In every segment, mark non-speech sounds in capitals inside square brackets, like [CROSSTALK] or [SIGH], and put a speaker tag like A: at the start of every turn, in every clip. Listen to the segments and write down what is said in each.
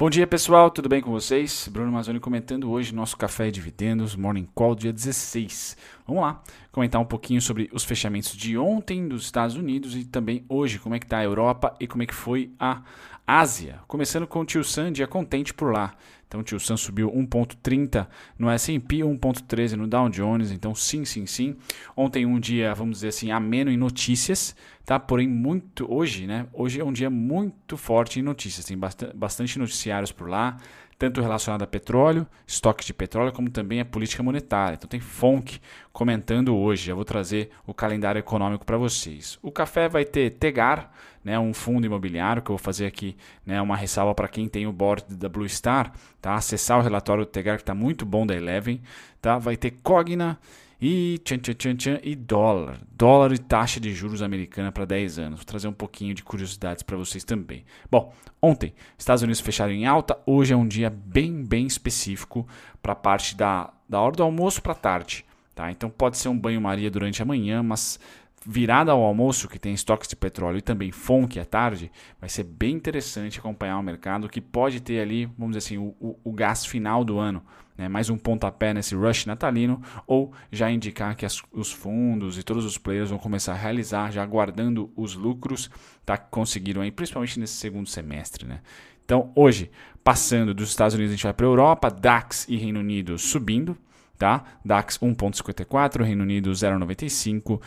A: Bom dia pessoal, tudo bem com vocês? Bruno Mazzoni comentando hoje nosso Café e Dividendos Morning Call dia 16. Vamos lá, comentar um pouquinho sobre os fechamentos de ontem dos Estados Unidos e também hoje, como é que está a Europa e como é que foi a Ásia. Começando com o Tio Sam, dia contente por lá. Então o Tio Sam subiu 1.30 no S&P, 1.13 no Dow Jones, então sim, sim, sim. Ontem um dia, vamos dizer assim, ameno em notícias, tá? Porém muito hoje, né? Hoje é um dia muito forte em notícias, tem bastante, noticiários por lá tanto relacionado a petróleo, estoques de petróleo, como também a política monetária. Então tem FONC comentando hoje. Eu vou trazer o calendário econômico para vocês. O café vai ter Tegar, né, um fundo imobiliário, que eu vou fazer aqui né, uma ressalva para quem tem o board da Blue Star, tá? acessar o relatório do Tegar, que está muito bom da Eleven. Tá? Vai ter Cogna e tchan, tchan, tchan, tchan, e dólar. Dólar e taxa de juros americana para 10 anos. Vou trazer um pouquinho de curiosidades para vocês também. Bom, ontem, Estados Unidos fecharam em alta. Hoje é um dia bem, bem específico para a parte da, da hora do almoço para tarde. Tá? Então pode ser um banho-maria durante a manhã, mas virada ao almoço, que tem estoques de petróleo e também FONC à tarde, vai ser bem interessante acompanhar o mercado que pode ter ali, vamos dizer assim, o, o, o gás final do ano. Né? Mais um pontapé nesse rush natalino, ou já indicar que as, os fundos e todos os players vão começar a realizar, já aguardando os lucros tá, que conseguiram aí, principalmente nesse segundo semestre. Né? Então, hoje, passando dos Estados Unidos, a gente vai para a Europa, DAX e Reino Unido subindo. Tá? DAX 1,54, Reino Unido 0,95,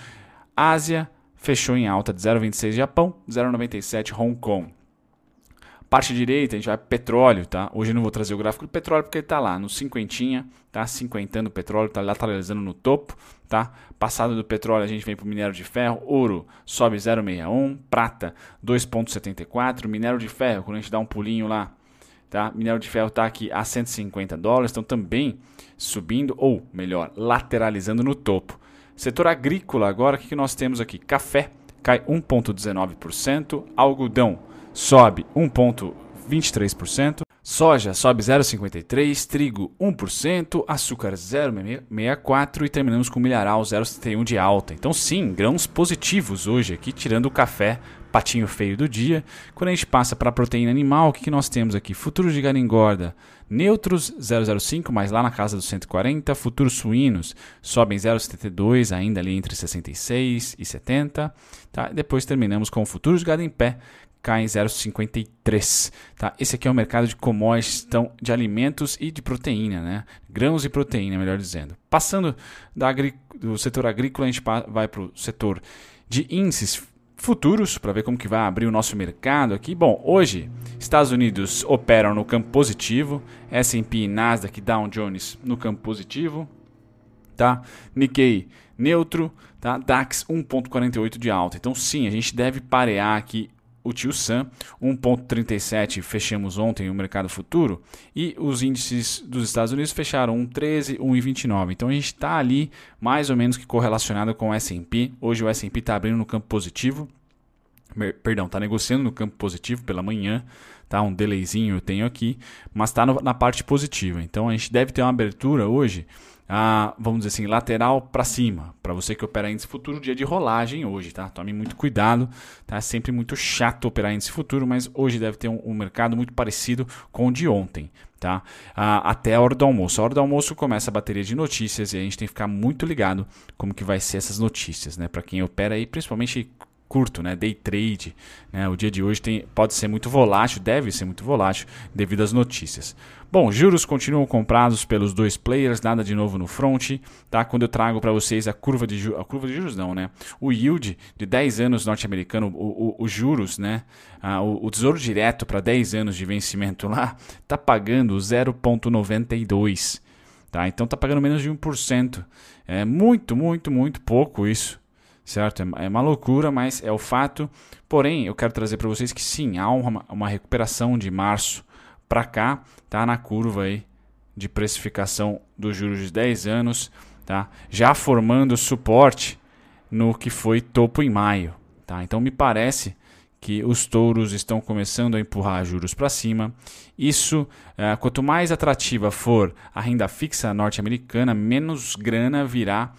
A: Ásia fechou em alta de 0,26 Japão, 0,97 Hong Kong. Parte direita, a gente vai petróleo, tá? Hoje eu não vou trazer o gráfico do petróleo porque ele está lá no cinquentinha, tá? Cinquentando o petróleo, está lateralizando no topo, tá? Passado do petróleo, a gente vem para o minério de ferro, ouro sobe 0,61, prata 2,74, minério de ferro, quando a gente dá um pulinho lá, tá? Minério de ferro está aqui a 150 dólares, então também subindo, ou melhor, lateralizando no topo. Setor agrícola, agora o que nós temos aqui? Café cai 1,19%, algodão sobe 1,23%, soja sobe 0,53%, trigo 1%, açúcar 0,64% e terminamos com milharal 0,71% de alta. Então, sim, grãos positivos hoje aqui, tirando o café patinho feio do dia. Quando a gente passa para a proteína animal, o que, que nós temos aqui? Futuros de gado engorda neutros 0,05, mas lá na casa dos 140. Futuros suínos sobem 0,72, ainda ali entre 66 e 70. Tá? Depois terminamos com futuros de gado em pé, caem 0,53. Tá? Esse aqui é o mercado de commodities então, de alimentos e de proteína, né? grãos e proteína, melhor dizendo. Passando do setor agrícola, a gente vai para o setor de índices futuros para ver como que vai abrir o nosso mercado aqui. Bom, hoje Estados Unidos operam no campo positivo, S&P, Nasdaq, Dow Jones no campo positivo, tá? Nikkei neutro, tá? DAX 1.48 de alta. Então sim, a gente deve parear aqui o tio Sam, 1.37 fechamos ontem o mercado futuro e os índices dos Estados Unidos fecharam 1.13, 1.29. Então a gente está ali mais ou menos que correlacionado com o S&P. Hoje o S&P está abrindo no campo positivo, perdão, está negociando no campo positivo pela manhã, tá? Um delayzinho eu tenho aqui, mas está na parte positiva. Então a gente deve ter uma abertura hoje, a, vamos dizer assim, lateral para cima. Para você que opera índice futuro, dia de rolagem hoje, tá? Tome muito cuidado, tá? É sempre muito chato operar índice futuro, mas hoje deve ter um, um mercado muito parecido com o de ontem. Tá? até a hora do almoço. A hora do almoço começa a bateria de notícias e a gente tem que ficar muito ligado como que vai ser essas notícias, né? Para quem opera aí, principalmente curto, né? Day trade. Né? O dia de hoje tem, pode ser muito volátil, deve ser muito volátil devido às notícias. Bom, juros continuam comprados pelos dois players, nada de novo no front, tá? Quando eu trago para vocês a curva de juros, a curva de juros não, né? O yield de 10 anos norte-americano, os juros, né? Ah, o, o, tesouro direto para 10 anos de vencimento lá tá pagando 0.92, tá? Então tá pagando menos de 1%. É muito, muito, muito pouco isso certo? É, é uma loucura, mas é o fato. Porém, eu quero trazer para vocês que sim, há uma, uma recuperação de março para cá, tá na curva aí de precificação dos juros de 10 anos, tá? Já formando suporte no que foi topo em maio, tá? Então me parece que os touros estão começando a empurrar juros para cima. Isso, é, quanto mais atrativa for a renda fixa norte-americana, menos grana virá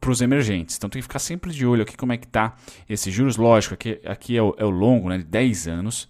A: para os emergentes. Então tem que ficar sempre de olho aqui como é que está esses juros. Lógico, aqui, aqui é, o, é o longo, né, de 10 anos.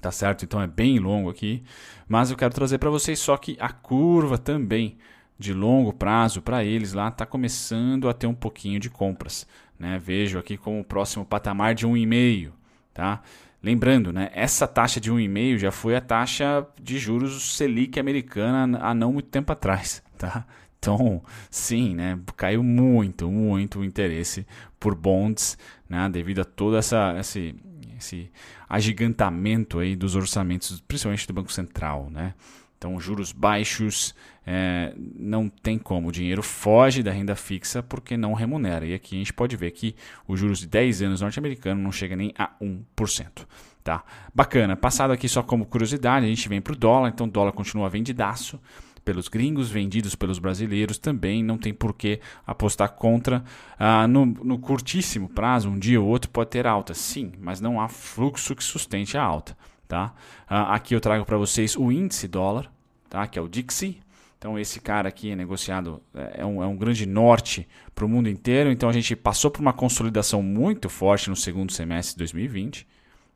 A: Tá certo? Então é bem longo aqui, mas eu quero trazer para vocês só que a curva também de longo prazo para eles lá está começando a ter um pouquinho de compras. Né? Vejo aqui como o próximo patamar de 1,5. Tá? Lembrando, né, essa taxa de 1,5 já foi a taxa de juros Selic americana há não muito tempo atrás. [LAUGHS] Tá? Então, sim, né, caiu muito, muito o interesse por bonds né, devido a todo essa, esse, esse agigantamento aí dos orçamentos, principalmente do Banco Central. Né? Então, juros baixos, é, não tem como. O dinheiro foge da renda fixa porque não remunera. E aqui a gente pode ver que os juros de 10 anos norte-americanos não chega nem a 1%. Tá? Bacana. Passado aqui só como curiosidade, a gente vem para o dólar. Então, o dólar continua vendidaço pelos gringos, vendidos pelos brasileiros também. Não tem por que apostar contra. Ah, no, no curtíssimo prazo, um dia ou outro pode ter alta. Sim, mas não há fluxo que sustente a alta. Tá? Ah, aqui eu trago para vocês o índice dólar tá? que é o Dixie. Então, esse cara aqui é negociado, é, é um, é um grande norte para o mundo inteiro. Então, a gente passou por uma consolidação muito forte no segundo semestre de 2020,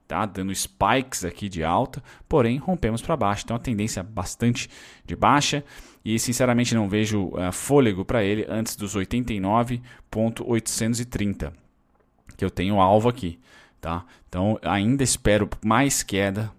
A: tá? dando spikes aqui de alta, porém rompemos para baixo. Então, a tendência é bastante de baixa e, sinceramente, não vejo uh, fôlego para ele antes dos 89,830, que eu tenho alvo aqui. Tá? Então, ainda espero mais queda,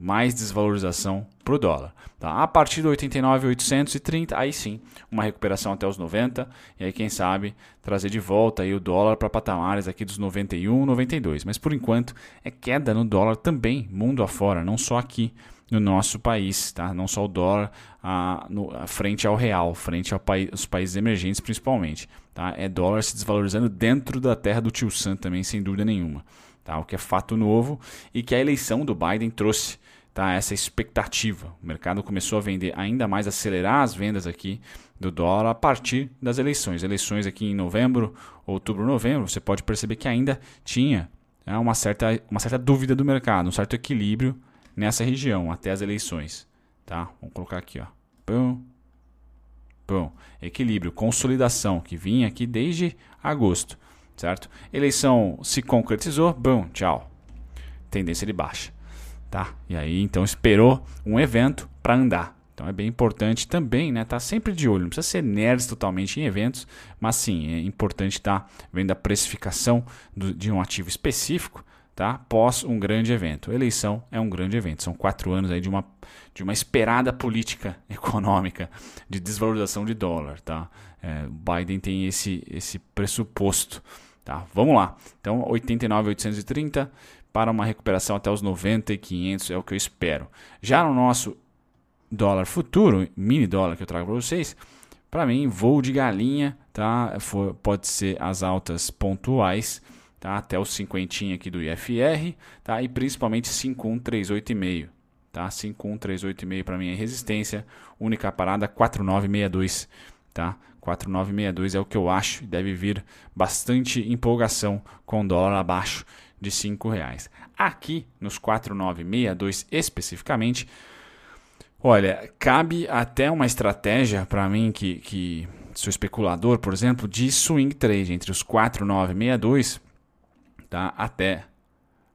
A: mais desvalorização para o dólar. Tá? A partir do 89,830, aí sim, uma recuperação até os 90, e aí quem sabe trazer de volta aí o dólar para patamares aqui dos 91, 92. Mas por enquanto é queda no dólar também, mundo afora, não só aqui no nosso país, tá? não só o dólar a, no, a frente ao real, frente aos países emergentes principalmente. Tá? É dólar se desvalorizando dentro da terra do tio Sam também, sem dúvida nenhuma. Tá? O que é fato novo e que a eleição do Biden trouxe tá? essa expectativa. O mercado começou a vender ainda mais, acelerar as vendas aqui do dólar a partir das eleições. Eleições aqui em novembro, outubro, novembro, você pode perceber que ainda tinha né, uma, certa, uma certa dúvida do mercado, um certo equilíbrio nessa região até as eleições. Tá? Vamos colocar aqui. Ó. Pum, pum. Equilíbrio, consolidação, que vinha aqui desde agosto. Certo? Eleição se concretizou, bom, tchau. Tendência de baixa tá? E aí então esperou um evento para andar. Então é bem importante também, né? Tá sempre de olho. Não precisa ser nerd totalmente em eventos, mas sim é importante estar tá vendo a precificação do, de um ativo específico, tá? Pós um grande evento. Eleição é um grande evento. São quatro anos aí de uma de uma esperada política [LAUGHS] econômica de desvalorização de dólar, tá? É, Biden tem esse esse pressuposto. Tá, vamos lá. Então, 89,830 para uma recuperação até os 90 e 500 é o que eu espero. Já no nosso dólar futuro, mini dólar que eu trago para vocês, para mim, voo de galinha, tá? For, pode ser as altas pontuais, tá? Até os 50 aqui do IFR, tá? E principalmente 5138,5, tá? 5138,5 para mim é resistência, única parada 4962, tá? 4962 é o que eu acho, deve vir bastante empolgação com dólar abaixo de R$ reais. Aqui nos 4962 especificamente, olha, cabe até uma estratégia para mim que, que sou especulador, por exemplo, de swing trade entre os 4962 tá, até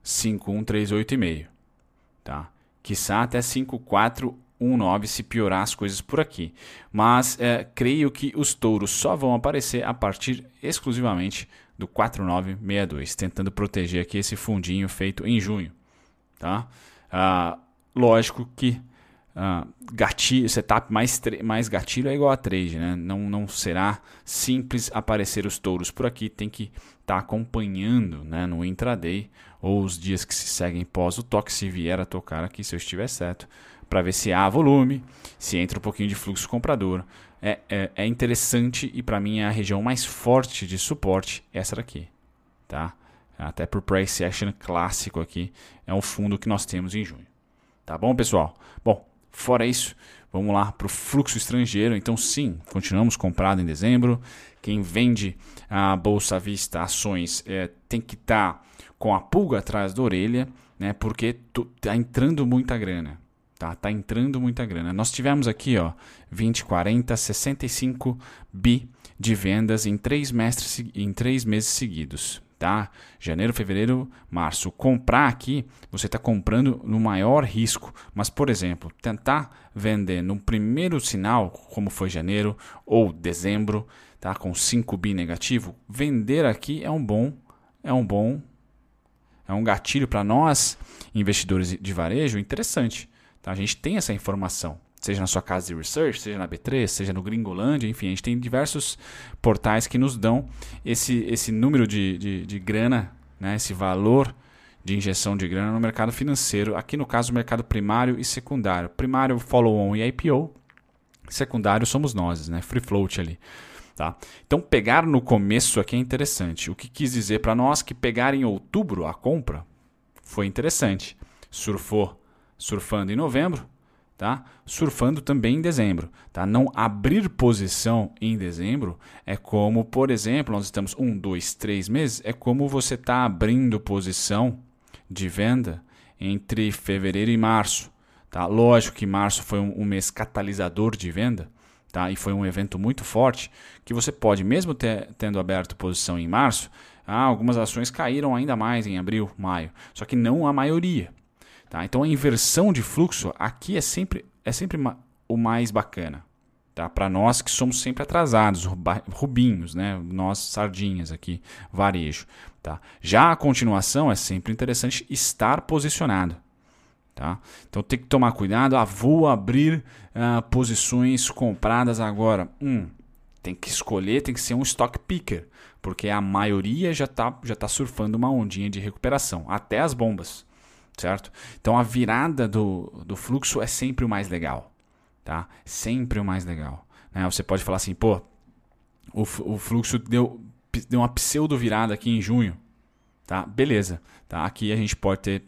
A: 51385, tá? Quiçá até 5419 se piorar as coisas por aqui. Mas é, creio que os touros só vão aparecer a partir exclusivamente do 4962, tentando proteger aqui esse fundinho feito em junho. Tá? Ah, lógico que ah, gatilho, setup mais, mais gatilho é igual a trade, né? não, não será simples aparecer os touros por aqui, tem que estar tá acompanhando né, no intraday ou os dias que se seguem pós o toque, se vier a tocar aqui, se eu estiver certo, para ver se há volume, se entra um pouquinho de fluxo comprador, é, é, é interessante e para mim é a região mais forte de suporte essa daqui, tá? Até por price action clássico aqui é um fundo que nós temos em junho, tá bom pessoal? Bom, fora isso, vamos lá para o fluxo estrangeiro. Então sim, continuamos comprado em dezembro. Quem vende a bolsa vista ações é, tem que estar tá com a pulga atrás da orelha, né? Porque tá entrando muita grana. Tá, tá entrando muita grana. Nós tivemos aqui, ó, 20, 40, 65 bi de vendas em três, mestres, em três meses seguidos. tá? Janeiro, fevereiro, março. Comprar aqui, você está comprando no maior risco. Mas, por exemplo, tentar vender no primeiro sinal, como foi janeiro ou dezembro, tá? Com 5 bi negativo, vender aqui é um bom, é um bom, é um gatilho para nós investidores de varejo interessante. Tá? A gente tem essa informação seja na sua casa de research, seja na B3, seja no Gringolândia, enfim, a gente tem diversos portais que nos dão esse, esse número de, de, de grana, né, esse valor de injeção de grana no mercado financeiro, aqui no caso mercado primário e secundário. Primário, follow-on e IPO, secundário somos nós, né, free float ali. Tá? Então pegar no começo aqui é interessante. O que quis dizer para nós que pegar em outubro a compra foi interessante. Surfou surfando em novembro, tá? Surfando também em dezembro, tá? Não abrir posição em dezembro é como, por exemplo, nós estamos um, dois, três meses, é como você está abrindo posição de venda entre fevereiro e março, tá? Lógico que março foi um, um mês catalisador de venda, tá? E foi um evento muito forte que você pode, mesmo ter, tendo aberto posição em março, ah, algumas ações caíram ainda mais em abril, maio, só que não a maioria. Tá? Então a inversão de fluxo aqui é sempre, é sempre o mais bacana. Tá? Para nós que somos sempre atrasados, rubinhos, né? nós sardinhas aqui, varejo. Tá? Já a continuação é sempre interessante estar posicionado. Tá? Então tem que tomar cuidado. Ah, vou abrir uh, posições compradas agora. Hum, tem que escolher, tem que ser um stock picker, porque a maioria já está já tá surfando uma ondinha de recuperação, até as bombas certo? Então a virada do, do fluxo é sempre o mais legal, tá? Sempre o mais legal. Né? Você pode falar assim, pô, o, o fluxo deu, deu uma pseudo virada aqui em junho, tá? Beleza, tá? Aqui a gente pode ter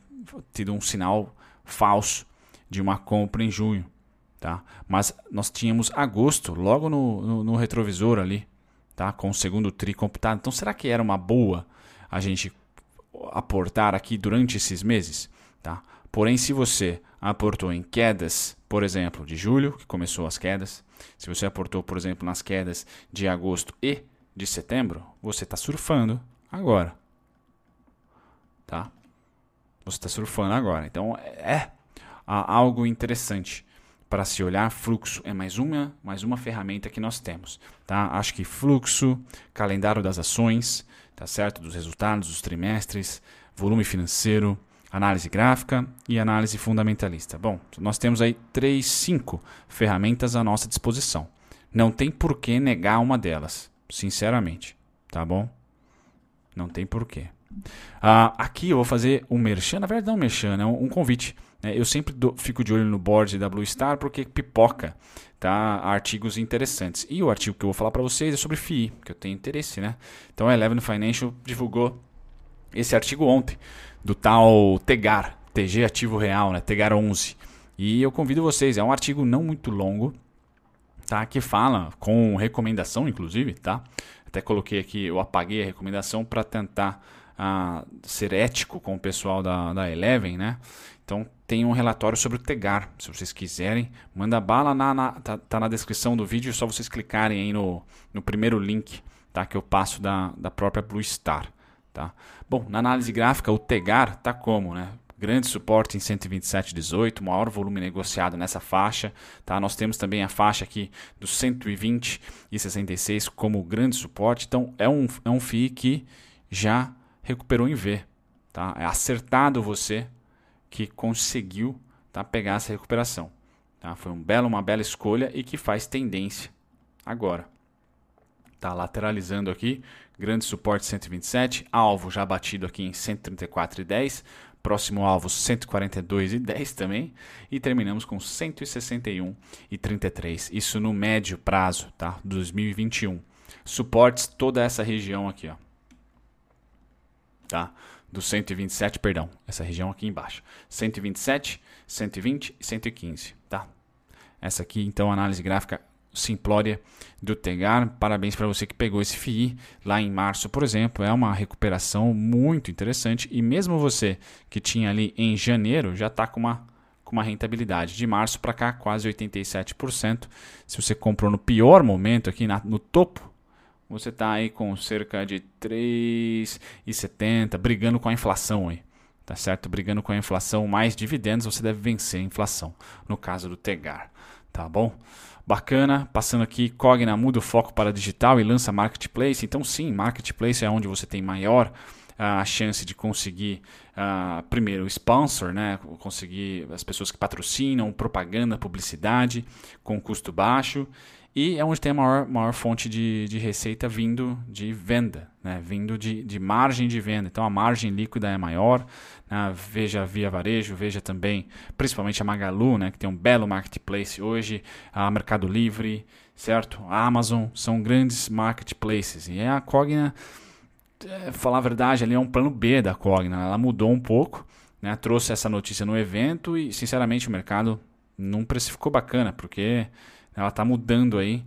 A: tido um sinal falso de uma compra em junho, tá? Mas nós tínhamos agosto logo no, no, no retrovisor ali, tá? Com o segundo tri computado. Então será que era uma boa a gente aportar aqui durante esses meses? Tá? Porém, se você aportou em quedas, por exemplo, de julho, que começou as quedas, se você aportou, por exemplo, nas quedas de agosto e de setembro, você está surfando agora. Tá? Você está surfando agora. Então é algo interessante para se olhar. Fluxo é mais uma, mais uma ferramenta que nós temos. Tá? Acho que fluxo, calendário das ações, tá certo? Dos resultados, dos trimestres, volume financeiro análise gráfica e análise fundamentalista. Bom, nós temos aí três, cinco ferramentas à nossa disposição. Não tem por que negar uma delas, sinceramente, tá bom? Não tem porquê. Uh, aqui eu vou fazer um merchan, na verdade não um merchan, é um, um convite. Né? Eu sempre do, fico de olho no board da Blue Star porque pipoca tá? artigos interessantes. E o artigo que eu vou falar para vocês é sobre FII, que eu tenho interesse. Né? Então a Eleven Financial divulgou esse artigo ontem do tal Tegar, TG Ativo Real, né? Tegar 11. E eu convido vocês, é um artigo não muito longo, tá? Que fala com recomendação, inclusive, tá? Até coloquei aqui, eu apaguei a recomendação para tentar uh, ser ético com o pessoal da, da Eleven, né? Então tem um relatório sobre o Tegar, se vocês quiserem, manda bala na, na tá, tá, na descrição do vídeo, é só vocês clicarem aí no, no primeiro link, tá? Que eu passo da, da própria Blue Star. Tá? Bom, na análise gráfica, o Tegar está como? Né? Grande suporte em 127,18, maior volume negociado nessa faixa. Tá? Nós temos também a faixa aqui dos 120 e 66 como grande suporte. Então é um, é um FII que já recuperou em V. Tá? É acertado você que conseguiu tá, pegar essa recuperação. Tá? Foi um belo, uma bela escolha e que faz tendência agora. Tá lateralizando aqui, grande suporte 127, alvo já batido aqui em 134,10, próximo alvo 142,10 também, e terminamos com 161,33. Isso no médio prazo, tá? 2021. Suportes toda essa região aqui, ó. Tá? Do 127, perdão, essa região aqui embaixo. 127, 120 e 115, tá? Essa aqui, então, análise gráfica simplória do Tegar. Parabéns para você que pegou esse FII lá em março, por exemplo. É uma recuperação muito interessante. E mesmo você que tinha ali em janeiro já está com uma, com uma rentabilidade. De março para cá, quase 87%. Se você comprou no pior momento, aqui na, no topo, você está aí com cerca de 3,70, brigando com a inflação aí. Tá certo? Brigando com a inflação, mais dividendos, você deve vencer a inflação, no caso do Tegar. Tá bom? Bacana, passando aqui, Cogna muda o foco para digital e lança Marketplace. Então, sim, Marketplace é onde você tem maior a chance de conseguir, uh, primeiro, sponsor, né? conseguir as pessoas que patrocinam, propaganda, publicidade com custo baixo. E é onde tem a maior, maior fonte de, de receita vindo de venda, né? vindo de, de margem de venda. Então a margem líquida é maior. Né? Veja Via Varejo, veja também, principalmente a Magalu, né? que tem um belo marketplace hoje, a Mercado Livre, certo? A Amazon são grandes marketplaces. E a Cogna é, falar a verdade, ali é um plano B da Cogna. Ela mudou um pouco, né? trouxe essa notícia no evento e, sinceramente, o mercado não precificou bacana, porque ela está mudando aí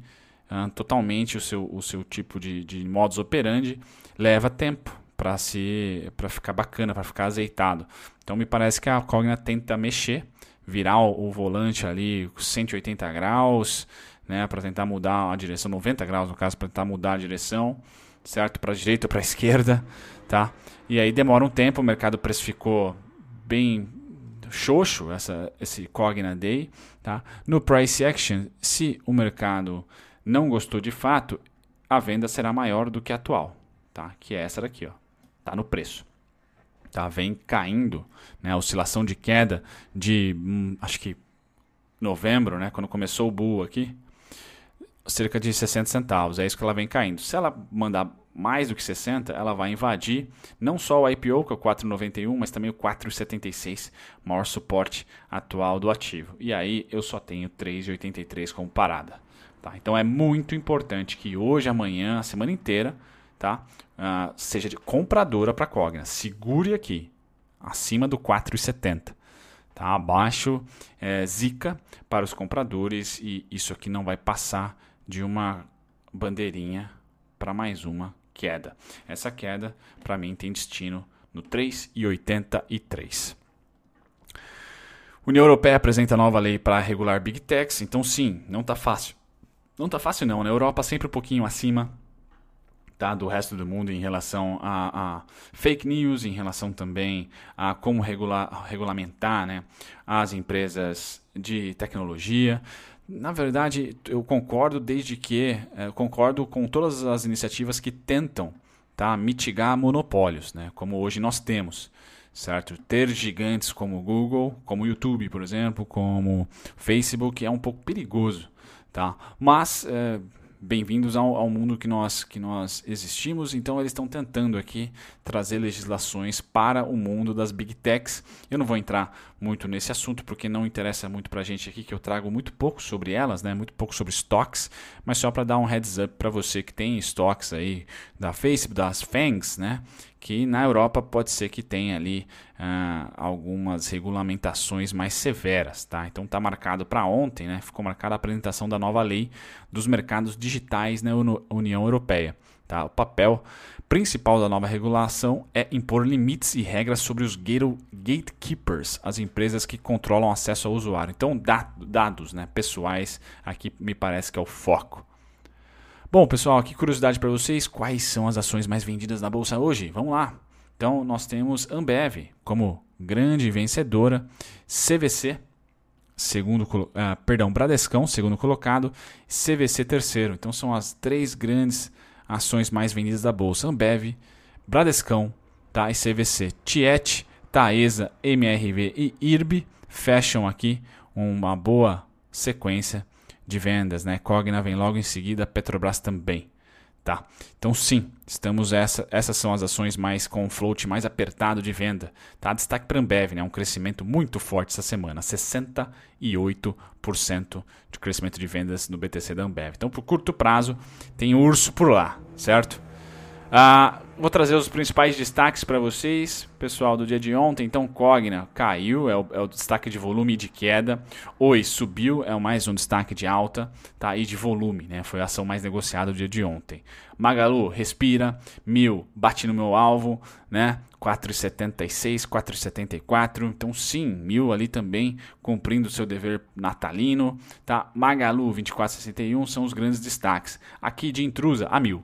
A: uh, totalmente o seu, o seu tipo de, de modus operandi. Leva tempo para se para ficar bacana, para ficar azeitado. Então me parece que a Cogna tenta mexer, virar o, o volante ali 180 graus, né, para tentar mudar a direção 90 graus no caso, para tentar mudar a direção certo? Para direita ou para [LAUGHS] esquerda, tá? E aí demora um tempo, o mercado precificou bem xoxo essa, esse Cogna Day, tá? No Price Action, se o mercado não gostou de fato, a venda será maior do que a atual, tá? Que é essa daqui, ó. Tá no preço. Tá, vem caindo, né? A oscilação de queda de hum, acho que novembro, né, quando começou o bull aqui, cerca de 60 centavos. É isso que ela vem caindo. Se ela mandar mais do que 60, ela vai invadir não só o IPO, que é o 4,91, mas também o 4,76, maior suporte atual do ativo. E aí eu só tenho 3,83 como parada. Tá? Então é muito importante que hoje, amanhã, a semana inteira, tá? Uh, seja de compradora para a Cogna. Segure aqui, acima do 4,70. Tá? Abaixo é, zica para os compradores e isso aqui não vai passar de uma bandeirinha para mais uma queda. Essa queda, para mim, tem destino no 3,83. União Europeia apresenta nova lei para regular Big Techs, então sim, não está fácil. Não está fácil não, na Europa sempre um pouquinho acima tá, do resto do mundo em relação a, a, fake news, em relação também a como regular, regulamentar né, as empresas de tecnologia. Na verdade, eu concordo desde que é, concordo com todas as iniciativas que tentam tá, mitigar monopólios, né, como hoje nós temos. Certo? Ter gigantes como Google, como YouTube, por exemplo, como Facebook é um pouco perigoso, tá? Mas é, bem-vindos ao, ao, mundo que nós, que nós existimos. Então, eles estão tentando aqui trazer legislações para o mundo das big techs. Eu não vou entrar muito nesse assunto porque não interessa muito para a gente aqui, que eu trago muito pouco sobre elas, né? muito pouco sobre stocks, mas só para dar um heads up para você que tem stocks aí da Facebook, das FANGs, né? Que na Europa pode ser que tenha ali uh, algumas regulamentações mais severas, tá? Então está marcado para ontem, né? Ficou marcada a apresentação da nova lei dos mercados digitais na União Europeia, tá? O papel principal da nova regulação é impor limites e regras sobre os gatekeepers, as empresas que controlam acesso ao usuário. Então, dados né, pessoais aqui me parece que é o foco. Bom, pessoal, aqui curiosidade para vocês: quais são as ações mais vendidas na bolsa hoje? Vamos lá. Então, nós temos Ambev como grande vencedora, CVC, segundo, uh, perdão, Bradescão, segundo colocado, CVC terceiro. Então, são as três grandes ações mais vendidas da bolsa: Ambev, Bradescão, tá? E CVC. Tiet, Taesa, MRV e IRB fecham aqui uma boa sequência de vendas, né? Cogna vem logo em seguida, Petrobras também, tá? Então sim, estamos essa, essas são as ações mais com float mais apertado de venda, tá? Destaque para Ambev, né? Um crescimento muito forte essa semana, 68% de crescimento de vendas no BTC da Ambev. Então, por curto prazo, tem urso por lá, certo? Ah, vou trazer os principais destaques para vocês, pessoal, do dia de ontem. Então, Cogna caiu, é o, é o, destaque de volume e de queda. Oi subiu, é mais um destaque de alta tá? e de volume, né? foi a ação mais negociada do dia de ontem. Magalu, respira, mil, bate no meu alvo, né? 4,76, 4,74. Então, sim, mil ali também cumprindo o seu dever natalino. Tá? Magalu, 24,61 são os grandes destaques. Aqui de intrusa, a mil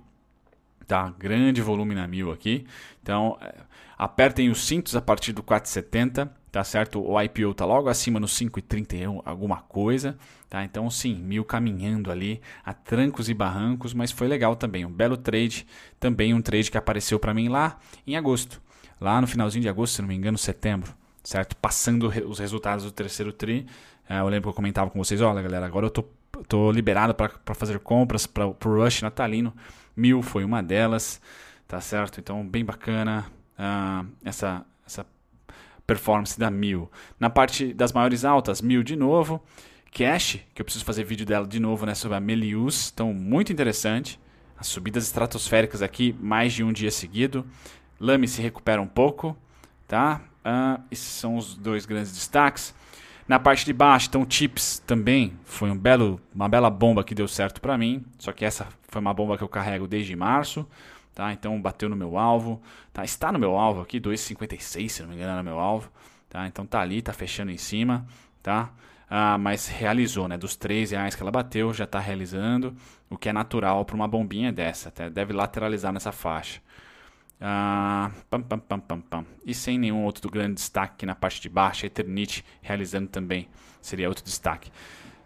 A: tá? Grande volume na mil aqui. Então, é, apertem os cintos a partir do 4,70, tá certo? O IPO tá logo acima no 5,31, alguma coisa, tá? Então, sim, mil caminhando ali a trancos e barrancos, mas foi legal também. Um belo trade, também um trade que apareceu para mim lá em agosto. Lá no finalzinho de agosto, se não me engano, setembro, certo? Passando os resultados do terceiro tri. É, eu lembro que eu comentava com vocês, olha galera, agora eu tô, tô liberado para fazer compras para o Rush natalino. Mil foi uma delas, tá certo? Então, bem bacana uh, essa, essa performance da Mil. Na parte das maiores altas, Mil de novo. Cash, que eu preciso fazer vídeo dela de novo né, sobre a Melius, então muito interessante. As subidas estratosféricas aqui, mais de um dia seguido. Lame se recupera um pouco, tá? Uh, esses são os dois grandes destaques. Na parte de baixo, então, Chips também foi um belo, uma bela bomba que deu certo para mim. Só que essa foi uma bomba que eu carrego desde março. Tá? Então bateu no meu alvo, tá? Está no meu alvo aqui, 2,56 se não me engano é no meu alvo, tá? Então tá ali, tá fechando em cima, tá? Ah, mas realizou, né? Dos 3 reais que ela bateu, já está realizando, o que é natural para uma bombinha dessa, até deve lateralizar nessa faixa. Ah, pam, pam, pam, pam, pam. E sem nenhum outro grande destaque na parte de baixo, Eternite realizando também seria outro destaque.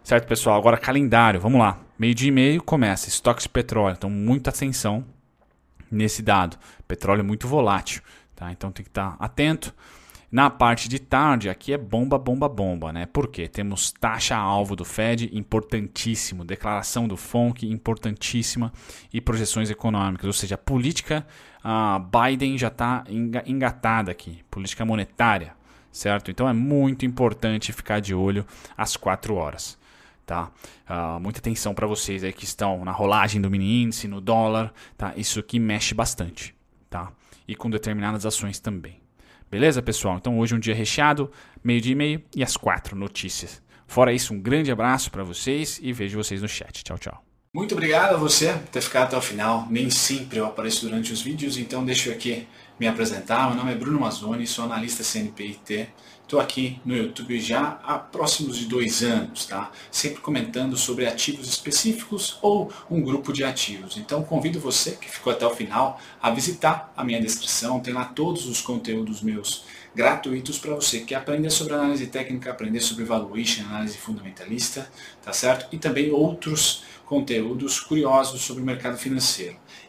A: Certo, pessoal? Agora calendário, vamos lá. Meio dia e meio começa, estoques de petróleo, então muita atenção nesse dado. Petróleo é muito volátil, tá? Então tem que estar atento. Na parte de tarde, aqui é bomba, bomba, bomba, né? Por quê? Temos taxa-alvo do Fed, importantíssimo, declaração do FONC, importantíssima, e projeções econômicas, ou seja, a política a Biden já está engatada aqui, política monetária, certo? Então é muito importante ficar de olho às 4 horas tá? Uh, muita atenção para vocês aí que estão na rolagem do mini índice, no dólar, tá? Isso aqui mexe bastante, tá? E com determinadas ações também. Beleza, pessoal? Então hoje é um dia recheado, meio dia e meio e às quatro notícias. Fora isso, um grande abraço para vocês e vejo vocês no chat. Tchau, tchau.
B: Muito obrigado a você por ter ficado até o final. Nem sempre eu apareço durante os vídeos, então deixa eu aqui me apresentar. Meu nome é Bruno Mazzoni, sou analista CNPIT. Estou aqui no YouTube já há próximos de dois anos, tá? Sempre comentando sobre ativos específicos ou um grupo de ativos. Então convido você que ficou até o final a visitar a minha descrição. Tem lá todos os conteúdos meus gratuitos para você que aprender sobre análise técnica, aprender sobre valuation, análise fundamentalista, tá certo? E também outros conteúdos curiosos sobre o mercado financeiro.